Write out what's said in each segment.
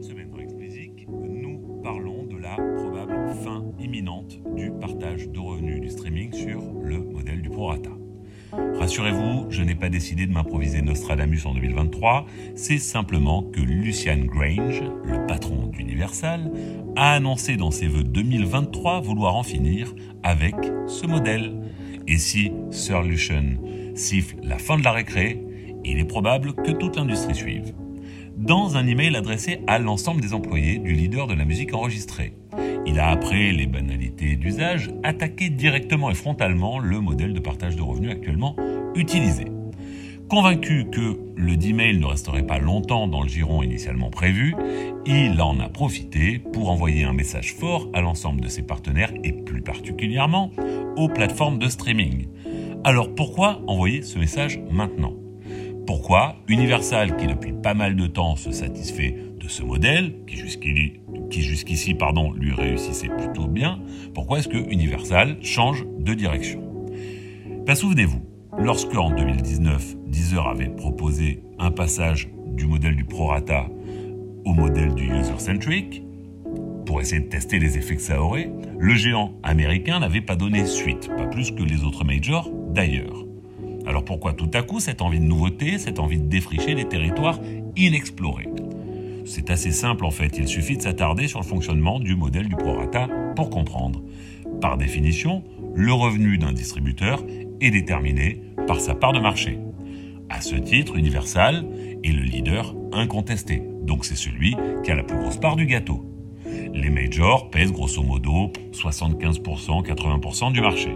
Cette semaine dans Explicit, nous parlons de la probable fin imminente du partage de revenus du streaming sur le modèle du prorata. Rassurez-vous, je n'ai pas décidé de m'improviser Nostradamus en 2023, c'est simplement que Lucian Grange, le patron d'Universal, a annoncé dans ses vœux 2023 vouloir en finir avec ce modèle. Et si Sir Lucian siffle la fin de la récré, il est probable que toute l'industrie suive. Dans un email adressé à l'ensemble des employés du leader de la musique enregistrée. Il a, après les banalités d'usage, attaqué directement et frontalement le modèle de partage de revenus actuellement utilisé. Convaincu que le D-mail ne resterait pas longtemps dans le giron initialement prévu, il en a profité pour envoyer un message fort à l'ensemble de ses partenaires et plus particulièrement aux plateformes de streaming. Alors pourquoi envoyer ce message maintenant? Pourquoi Universal, qui depuis pas mal de temps se satisfait de ce modèle, qui jusqu'ici qui jusqu'ici pardon, lui réussissait plutôt bien, pourquoi est-ce que Universal change de direction? Ben, Souvenez-vous, lorsque en 2019, Deezer avait proposé un passage du modèle du prorata au modèle du user-centric, pour essayer de tester les effets que ça aurait, le géant américain n'avait pas donné suite, pas plus que les autres majors d'ailleurs. Alors pourquoi tout à coup cette envie de nouveauté, cette envie de défricher les territoires inexplorés? C'est assez simple en fait, il suffit de s'attarder sur le fonctionnement du modèle du prorata pour comprendre. Par définition, le revenu d'un distributeur est déterminé par sa part de marché. À ce titre, Universal est le leader incontesté, donc c'est celui qui a la plus grosse part du gâteau. Les majors pèsent grosso modo 75%, 80% du marché.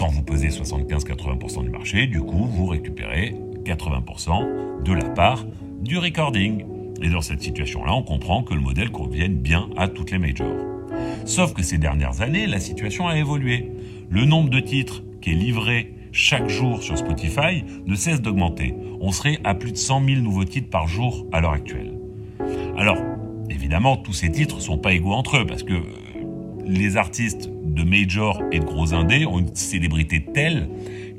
Quand vous pesez 75-80% du marché, du coup, vous récupérez 80% de la part du recording. Et dans cette situation-là, on comprend que le modèle convienne bien à toutes les majors. Sauf que ces dernières années, la situation a évolué. Le nombre de titres qui est livré chaque jour sur Spotify ne cesse d'augmenter. On serait à plus de 100 000 nouveaux titres par jour à l'heure actuelle. Alors, évidemment, tous ces titres ne sont pas égaux entre eux parce que euh, les artistes de major et de gros indés ont une célébrité telle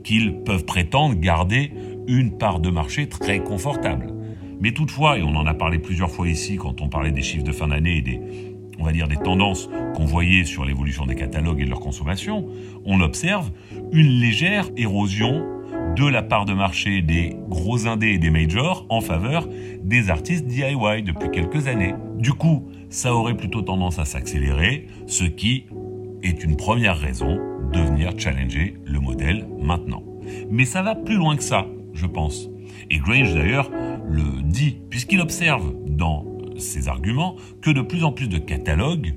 qu'ils peuvent prétendre garder une part de marché très confortable. Mais toutefois, et on en a parlé plusieurs fois ici quand on parlait des chiffres de fin d'année et des, on va dire, des tendances qu'on voyait sur l'évolution des catalogues et de leur consommation, on observe une légère érosion de la part de marché des gros indés et des majors en faveur des artistes DIY depuis quelques années. Du coup, ça aurait plutôt tendance à s'accélérer, ce qui est une première raison de venir challenger le modèle maintenant. Mais ça va plus loin que ça, je pense. Et Grange d'ailleurs le dit, puisqu'il observe dans ses arguments que de plus en plus de catalogues,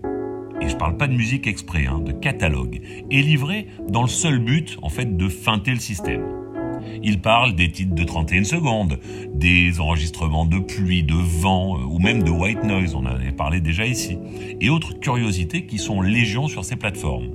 et je ne parle pas de musique exprès, hein, de catalogues, est livré dans le seul but en fait de feinter le système. Il parle des titres de 31 secondes, des enregistrements de pluie, de vent euh, ou même de white noise, on en avait parlé déjà ici, et autres curiosités qui sont légion sur ces plateformes.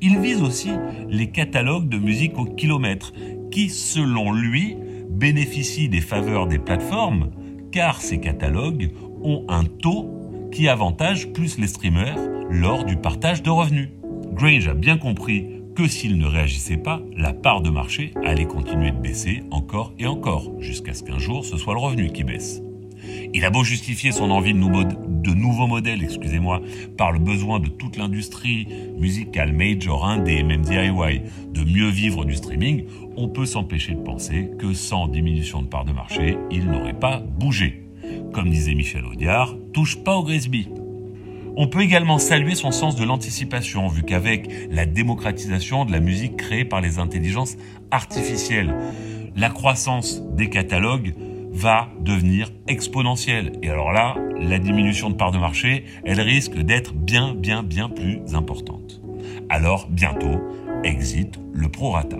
Il vise aussi les catalogues de musique au kilomètre, qui, selon lui, bénéficient des faveurs des plateformes car ces catalogues ont un taux qui avantage plus les streamers lors du partage de revenus. Grange a bien compris que s'il ne réagissait pas, la part de marché allait continuer de baisser encore et encore, jusqu'à ce qu'un jour ce soit le revenu qui baisse. Il a beau justifier son envie de, nouveaux modèles, excusez-moi, par le besoin de toute l'industrie musicale, major, indé et même DIY, de mieux vivre du streaming, on peut s'empêcher de penser que sans diminution de part de marché, il n'aurait pas bougé. Comme disait Michel Audiard, touche pas au Grisby. On peut également saluer son sens de l'anticipation, vu qu'avec la démocratisation de la musique créée par les intelligences artificielles, la croissance des catalogues va devenir exponentielle. Et alors là, la diminution de part de marché, elle risque d'être bien, bien, bien plus importante. Alors, bientôt, exit le prorata.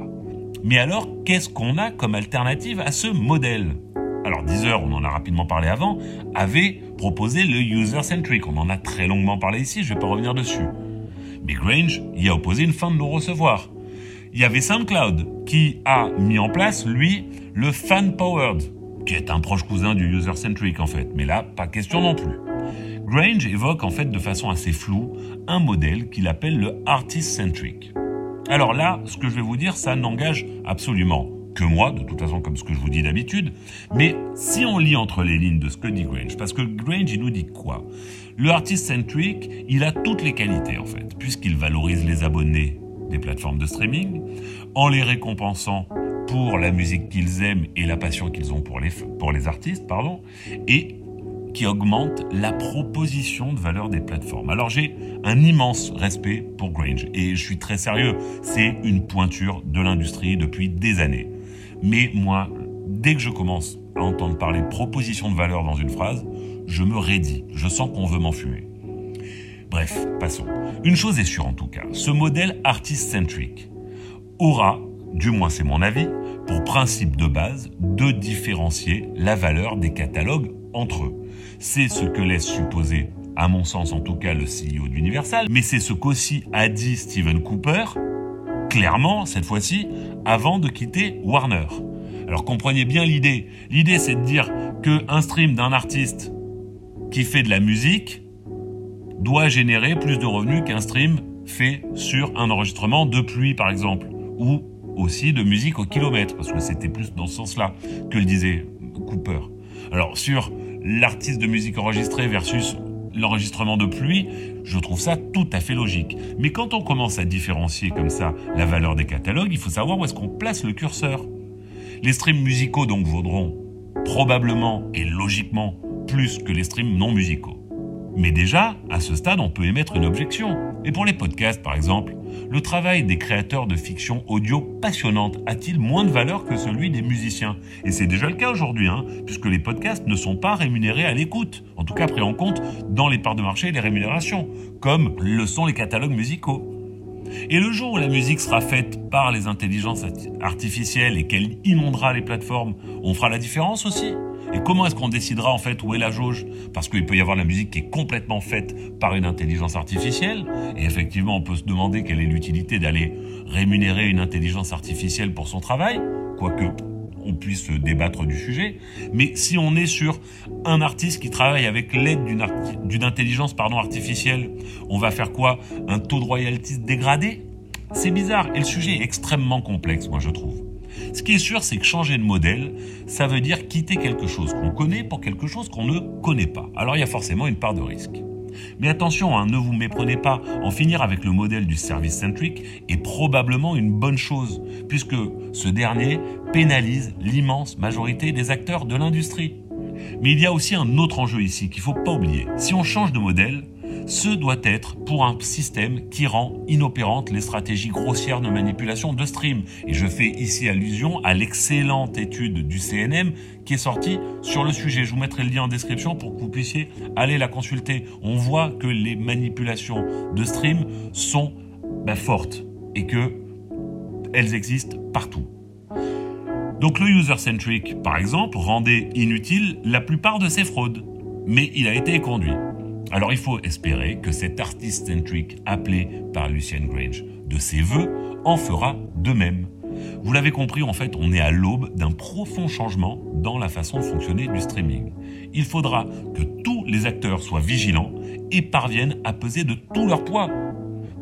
Mais alors, qu'est-ce qu'on a comme alternative à ce modèle? Alors, Deezer, on en a rapidement parlé avant, avait proposé le user-centric. On en a très longuement parlé ici, je ne vais pas revenir dessus. Mais Grange y a opposé une fin de non-recevoir. Il y avait SoundCloud qui a mis en place, lui, le fan-powered qui est un proche cousin du user-centric en fait, mais là, pas question non plus. Grange évoque en fait de façon assez floue un modèle qu'il appelle le artist-centric. Alors là, ce que je vais vous dire, ça n'engage absolument que moi, de toute façon comme ce que je vous dis d'habitude, mais si on lit entre les lignes de ce que dit Grange, parce que Grange il nous dit quoi? Le artist centric, il a toutes les qualités en fait, puisqu'il valorise les abonnés des plateformes de streaming en les récompensant pour la musique qu'ils aiment et la passion qu'ils ont pour les, pour les artistes, pardon, et qui augmente la proposition de valeur des plateformes. Alors j'ai un immense respect pour Grange et je suis très sérieux, c'est une pointure de l'industrie depuis des années. Mais moi, dès que je commence à entendre parler proposition de valeur dans une phrase, je me raidis, je sens qu'on veut m'enfumer. Bref, passons. Une chose est sûre en tout cas, ce modèle artist-centric aura, du moins c'est mon avis, pour principe de base de différencier la valeur des catalogues entre eux. C'est ce que laisse supposer, à mon sens en tout cas, le CEO d'Universal, mais c'est ce qu'aussi a dit Steven Cooper, clairement, cette fois-ci, avant de quitter Warner. Alors comprenez bien l'idée. L'idée, c'est de dire qu'un stream d'un artiste qui fait de la musique doit générer plus de revenus qu'un stream fait sur un enregistrement de pluie, par exemple, ou aussi de musique au kilomètre, parce que c'était plus dans ce sens-là que le disait Cooper. Alors sur l'artiste de musique enregistrée versus l'enregistrement de pluie, je trouve ça tout à fait logique. Mais quand on commence à différencier comme ça la valeur des catalogues, il faut savoir où est-ce qu'on place le curseur. Les streams musicaux donc vaudront probablement et logiquement plus que les streams non musicaux. Mais déjà, à ce stade, on peut émettre une objection. Et pour les podcasts, par exemple, le travail des créateurs de fiction audio passionnante a-t-il moins de valeur que celui des musiciens? Et c'est déjà le cas aujourd'hui, hein, puisque les podcasts ne sont pas rémunérés à l'écoute, en tout cas pris en compte dans les parts de marché et les rémunérations, comme le sont les catalogues musicaux. Et le jour où la musique sera faite par les intelligences artificielles et qu'elle inondera les plateformes, on fera la différence aussi. Et comment est-ce qu'on décidera en fait où est la jauge? Parce qu'il peut y avoir la musique qui est complètement faite par une intelligence artificielle, et effectivement on peut se demander quelle est l'utilité d'aller rémunérer une intelligence artificielle pour son travail, quoique on puisse débattre du sujet. Mais si on est sur un artiste qui travaille avec l'aide d'une intelligence artificielle, on va faire quoi? Un taux de royalties dégradé? C'est bizarre et le sujet est extrêmement complexe, moi je trouve. Ce qui est sûr, c'est que changer de modèle, ça veut dire quitter quelque chose qu'on connaît pour quelque chose qu'on ne connaît pas. Alors il y a forcément une part de risque. Mais attention, hein, ne vous méprenez pas, en finir avec le modèle du service centric est probablement une bonne chose, puisque ce dernier pénalise l'immense majorité des acteurs de l'industrie. Mais il y a aussi un autre enjeu ici qu'il ne faut pas oublier. Si on change de modèle, ce doit être pour un système qui rend inopérantes les stratégies grossières de manipulation de stream. Et je fais ici allusion à l'excellente étude du CNM qui est sortie sur le sujet. Je vous mettrai le lien en description pour que vous puissiez aller la consulter. On voit que les manipulations de stream sont bah, fortes et que elles existent partout. Donc le user-centric, par exemple, rendait inutile la plupart de ces fraudes, mais il a été conduit. Alors il faut espérer que cet artist centric appelé par Lucien Grange de ses voeux en fera de même. Vous l'avez compris, en fait, on est à l'aube d'un profond changement dans la façon de fonctionner du streaming. Il faudra que tous les acteurs soient vigilants et parviennent à peser de tout leur poids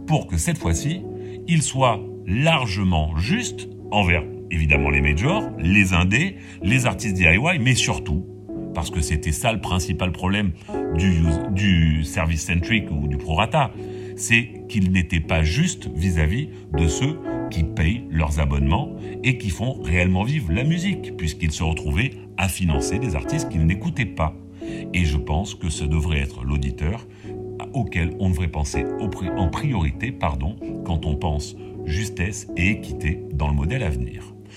pour que cette fois-ci, ils soient largement justes envers évidemment les majors, les indés, les artistes DIY, mais surtout parce que c'était ça le principal problème du, service centric ou du prorata, c'est qu'il n'était pas juste vis-à-vis de ceux qui payent leurs abonnements et qui font réellement vivre la musique, puisqu'ils se retrouvaient à financer des artistes qu'ils n'écoutaient pas. Et je pense que ce devrait être l'auditeur auquel on devrait penser en priorité pardon, quand on pense justesse et équité dans le modèle à venir.